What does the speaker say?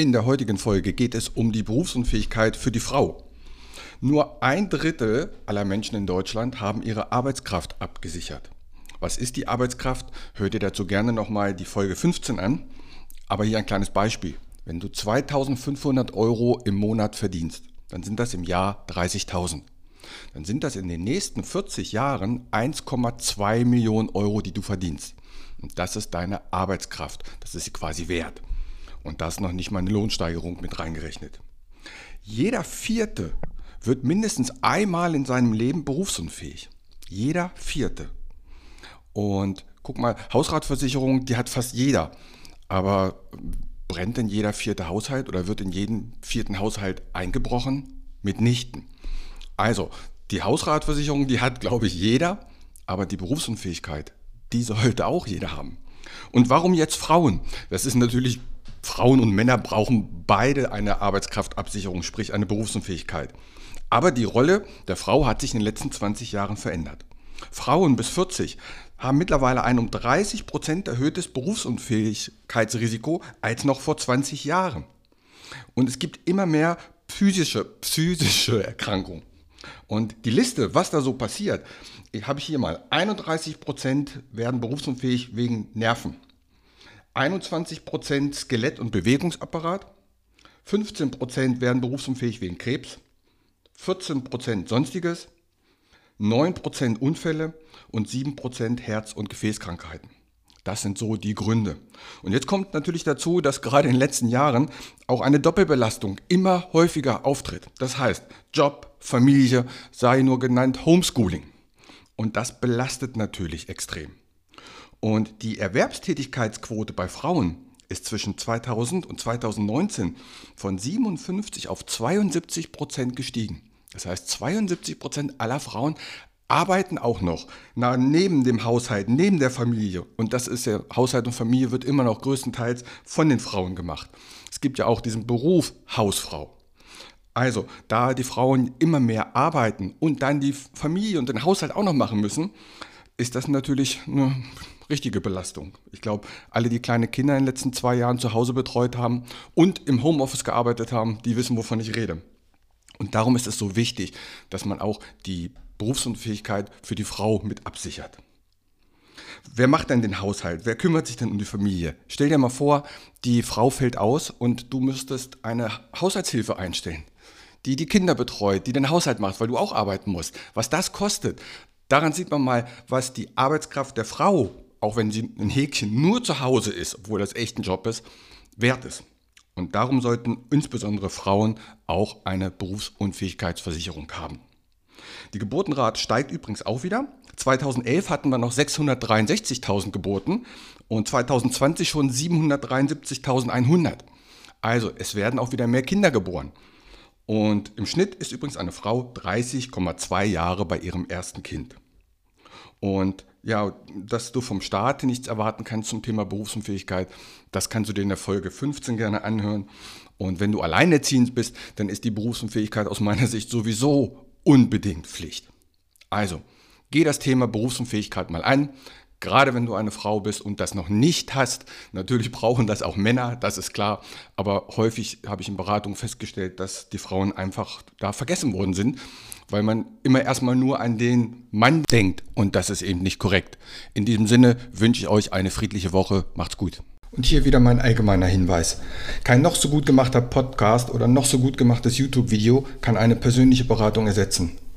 In der heutigen Folge geht es um die Berufsunfähigkeit für die Frau. Nur ein Drittel aller Menschen in Deutschland haben ihre Arbeitskraft abgesichert. Was ist die Arbeitskraft? Hört ihr dazu gerne nochmal die Folge 15 an. Aber hier ein kleines Beispiel. Wenn du 2500 Euro im Monat verdienst, dann sind das im Jahr 30.000. Dann sind das in den nächsten 40 Jahren 1,2 Millionen Euro, die du verdienst. Und das ist deine Arbeitskraft. Das ist sie quasi wert. Und da ist noch nicht mal eine Lohnsteigerung mit reingerechnet. Jeder Vierte wird mindestens einmal in seinem Leben berufsunfähig. Jeder Vierte. Und guck mal, Hausratversicherung, die hat fast jeder. Aber brennt denn jeder vierte Haushalt oder wird in jedem vierten Haushalt eingebrochen? Mitnichten. Also, die Hausratversicherung, die hat, glaube ich, jeder. Aber die Berufsunfähigkeit, die sollte auch jeder haben. Und warum jetzt Frauen? Das ist natürlich Frauen und Männer brauchen beide eine Arbeitskraftabsicherung, sprich eine Berufsunfähigkeit. Aber die Rolle der Frau hat sich in den letzten 20 Jahren verändert. Frauen bis 40 haben mittlerweile ein um 30 Prozent erhöhtes Berufsunfähigkeitsrisiko als noch vor 20 Jahren. Und es gibt immer mehr physische, psychische Erkrankungen. Und die Liste, was da so passiert, habe ich hier mal. 31 Prozent werden berufsunfähig wegen Nerven. 21% Skelett- und Bewegungsapparat, 15% werden berufsunfähig wegen Krebs, 14% Sonstiges, 9% Unfälle und 7% Herz- und Gefäßkrankheiten. Das sind so die Gründe. Und jetzt kommt natürlich dazu, dass gerade in den letzten Jahren auch eine Doppelbelastung immer häufiger auftritt. Das heißt, Job, Familie, sei nur genannt Homeschooling. Und das belastet natürlich extrem. Und die Erwerbstätigkeitsquote bei Frauen ist zwischen 2000 und 2019 von 57 auf 72 Prozent gestiegen. Das heißt, 72 Prozent aller Frauen arbeiten auch noch na, neben dem Haushalt, neben der Familie. Und das ist ja, Haushalt und Familie wird immer noch größtenteils von den Frauen gemacht. Es gibt ja auch diesen Beruf Hausfrau. Also, da die Frauen immer mehr arbeiten und dann die Familie und den Haushalt auch noch machen müssen, ist das natürlich eine richtige Belastung. Ich glaube, alle, die kleine Kinder in den letzten zwei Jahren zu Hause betreut haben und im Homeoffice gearbeitet haben, die wissen, wovon ich rede. Und darum ist es so wichtig, dass man auch die Berufsunfähigkeit für die Frau mit absichert. Wer macht denn den Haushalt? Wer kümmert sich denn um die Familie? Stell dir mal vor, die Frau fällt aus und du müsstest eine Haushaltshilfe einstellen, die die Kinder betreut, die den Haushalt macht, weil du auch arbeiten musst. Was das kostet, daran sieht man mal, was die Arbeitskraft der Frau auch wenn sie ein Häkchen nur zu Hause ist, obwohl das echt ein Job ist, wert ist. Und darum sollten insbesondere Frauen auch eine Berufsunfähigkeitsversicherung haben. Die Geburtenrate steigt übrigens auch wieder. 2011 hatten wir noch 663.000 Geburten und 2020 schon 773.100. Also es werden auch wieder mehr Kinder geboren. Und im Schnitt ist übrigens eine Frau 30,2 Jahre bei ihrem ersten Kind. Und ja, dass du vom Staat nichts erwarten kannst zum Thema Berufsunfähigkeit, das kannst du dir in der Folge 15 gerne anhören. Und wenn du alleinerziehend bist, dann ist die Berufsunfähigkeit aus meiner Sicht sowieso unbedingt Pflicht. Also, geh das Thema Berufsunfähigkeit mal an. Gerade wenn du eine Frau bist und das noch nicht hast, natürlich brauchen das auch Männer, das ist klar. Aber häufig habe ich in Beratung festgestellt, dass die Frauen einfach da vergessen worden sind, weil man immer erstmal nur an den Mann denkt und das ist eben nicht korrekt. In diesem Sinne wünsche ich euch eine friedliche Woche. Macht's gut. Und hier wieder mein allgemeiner Hinweis. Kein noch so gut gemachter Podcast oder noch so gut gemachtes YouTube-Video kann eine persönliche Beratung ersetzen.